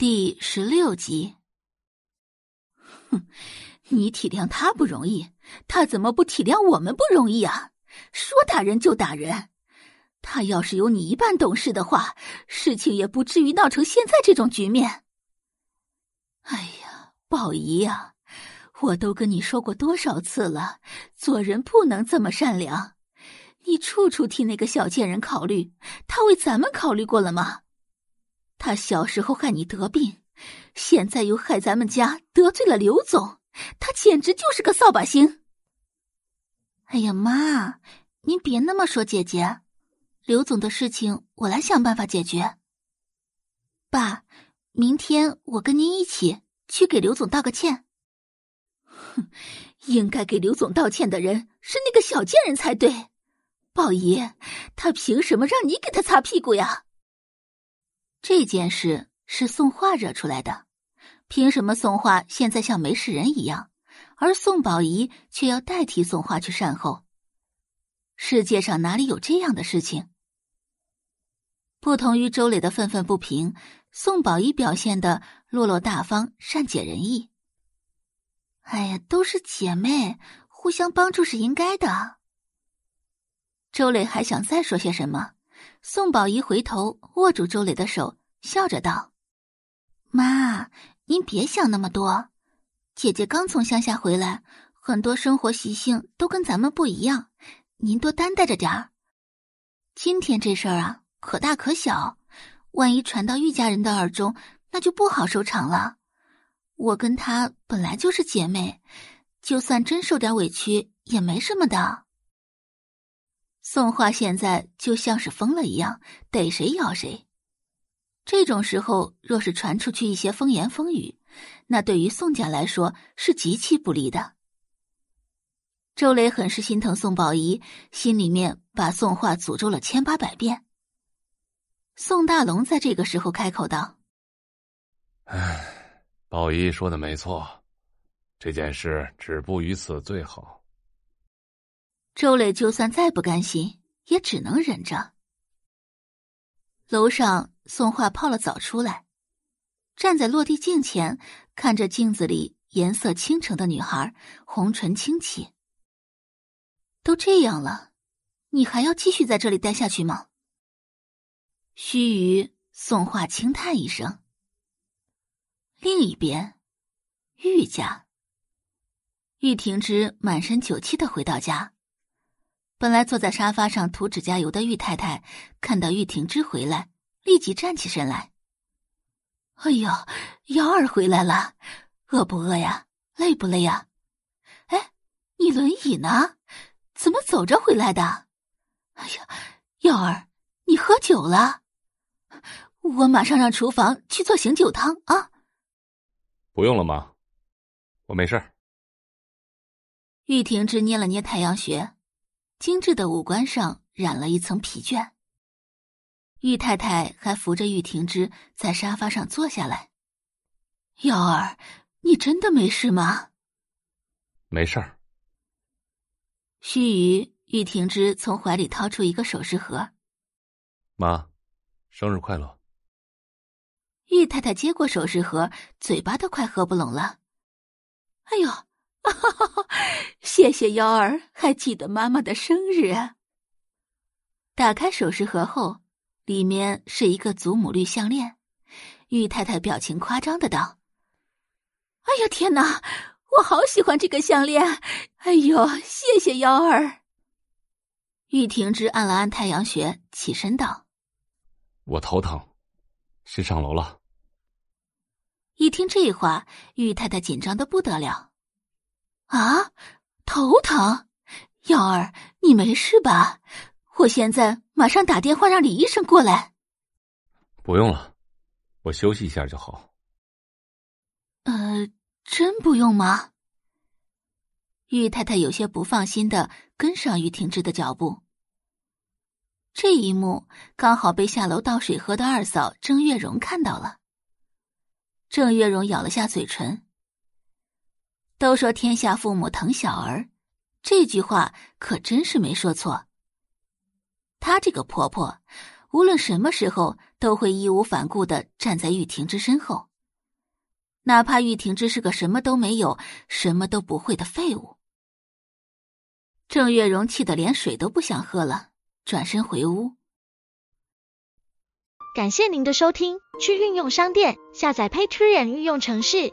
第十六集。哼，你体谅他不容易，他怎么不体谅我们不容易啊？说打人就打人，他要是有你一半懂事的话，事情也不至于闹成现在这种局面。哎呀，宝仪呀，我都跟你说过多少次了，做人不能这么善良。你处处替那个小贱人考虑，他为咱们考虑过了吗？他小时候害你得病，现在又害咱们家得罪了刘总，他简直就是个扫把星。哎呀，妈，您别那么说，姐姐，刘总的事情我来想办法解决。爸，明天我跟您一起去给刘总道个歉。哼，应该给刘总道歉的人是那个小贱人才对，宝姨，他凭什么让你给他擦屁股呀？这件事是宋画惹出来的，凭什么宋画现在像没事人一样，而宋宝仪却要代替宋画去善后？世界上哪里有这样的事情？不同于周磊的愤愤不平，宋宝仪表现的落落大方、善解人意。哎呀，都是姐妹，互相帮助是应该的。周磊还想再说些什么。宋宝仪回头握住周磊的手，笑着道：“妈，您别想那么多。姐姐刚从乡下回来，很多生活习性都跟咱们不一样，您多担待着点儿。今天这事儿啊，可大可小，万一传到玉家人的耳中，那就不好收场了。我跟她本来就是姐妹，就算真受点委屈也没什么的。”宋画现在就像是疯了一样，逮谁咬谁。这种时候，若是传出去一些风言风语，那对于宋家来说是极其不利的。周雷很是心疼宋宝仪，心里面把宋画诅咒了千八百遍。宋大龙在这个时候开口道：“唉，宝仪说的没错，这件事止步于此最好。”周磊就算再不甘心，也只能忍着。楼上，宋画泡了澡出来，站在落地镜前，看着镜子里颜色倾城的女孩，红唇轻启。都这样了，你还要继续在这里待下去吗？须臾，宋画轻叹一声。另一边，玉家，玉婷之满身酒气的回到家。本来坐在沙发上涂指甲油的玉太太，看到玉婷之回来，立即站起身来。“哎呦，幺儿回来了，饿不饿呀？累不累呀？哎，你轮椅呢？怎么走着回来的？哎呀，幺儿，你喝酒了？我马上让厨房去做醒酒汤啊。”“不用了，妈，我没事儿。”玉婷之捏了捏太阳穴。精致的五官上染了一层疲倦。玉太太还扶着玉婷之在沙发上坐下来。瑶儿，你真的没事吗？没事儿。须臾，玉婷之从怀里掏出一个首饰盒。妈，生日快乐。玉太太接过首饰盒，嘴巴都快合不拢了。哎呦！谢谢幺儿，还记得妈妈的生日。打开首饰盒后，里面是一个祖母绿项链。玉太太表情夸张的道：“哎呀天哪，我好喜欢这个项链！哎呦，谢谢幺儿。”玉婷之按了按太阳穴，起身道：“我头疼，先上楼了。”一听这话，玉太太紧张的不得了。啊，头疼，幺儿，你没事吧？我现在马上打电话让李医生过来。不用了，我休息一下就好。呃，真不用吗？玉太太有些不放心的跟上于婷之的脚步。这一幕刚好被下楼倒水喝的二嫂郑月荣看到了。郑月荣咬了下嘴唇。都说天下父母疼小儿，这句话可真是没说错。她这个婆婆，无论什么时候都会义无反顾的站在玉婷之身后。哪怕玉婷之是个什么都没有、什么都不会的废物。郑月荣气得连水都不想喝了，转身回屋。感谢您的收听，去运用商店下载 Patreon 运用城市，